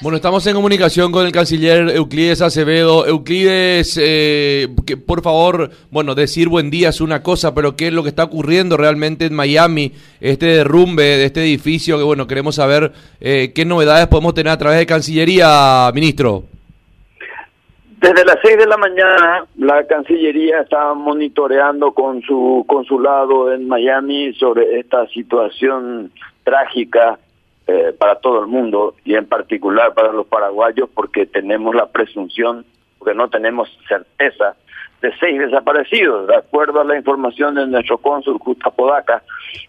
Bueno, estamos en comunicación con el canciller Euclides Acevedo. Euclides, eh, por favor, bueno, decir buen día es una cosa, pero ¿qué es lo que está ocurriendo realmente en Miami? Este derrumbe de este edificio, que bueno, queremos saber eh, qué novedades podemos tener a través de Cancillería, ministro. Desde las 6 de la mañana, la Cancillería está monitoreando con su consulado en Miami sobre esta situación trágica eh, para todo el mundo y en particular para los paraguayos porque tenemos la presunción, porque no tenemos certeza de seis desaparecidos, de acuerdo a la información de nuestro cónsul Justa Podaca,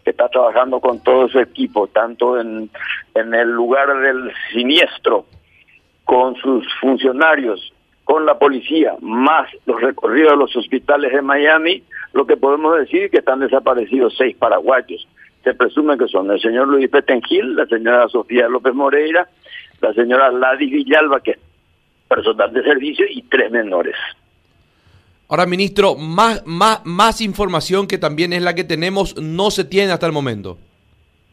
que está trabajando con todo su equipo, tanto en, en el lugar del siniestro, con sus funcionarios, con la policía, más los recorridos de los hospitales de Miami, lo que podemos decir es que están desaparecidos seis paraguayos se presume que son el señor Luis Petengil, la señora Sofía López Moreira, la señora Ladis Villalba, que es personal de servicio, y tres menores. Ahora, ministro, más, más, más información que también es la que tenemos no se tiene hasta el momento.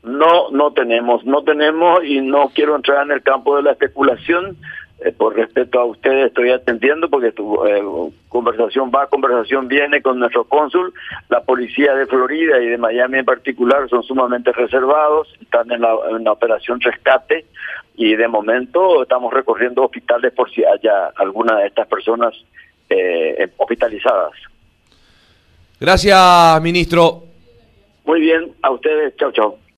No, no tenemos, no tenemos y no quiero entrar en el campo de la especulación. Eh, por respeto a ustedes estoy atendiendo porque tu eh, conversación va, conversación viene con nuestro cónsul. La policía de Florida y de Miami en particular son sumamente reservados, están en la, operación rescate y de momento estamos recorriendo hospitales por si haya alguna de estas personas eh, hospitalizadas. Gracias, ministro. Muy bien, a ustedes, chao, chao.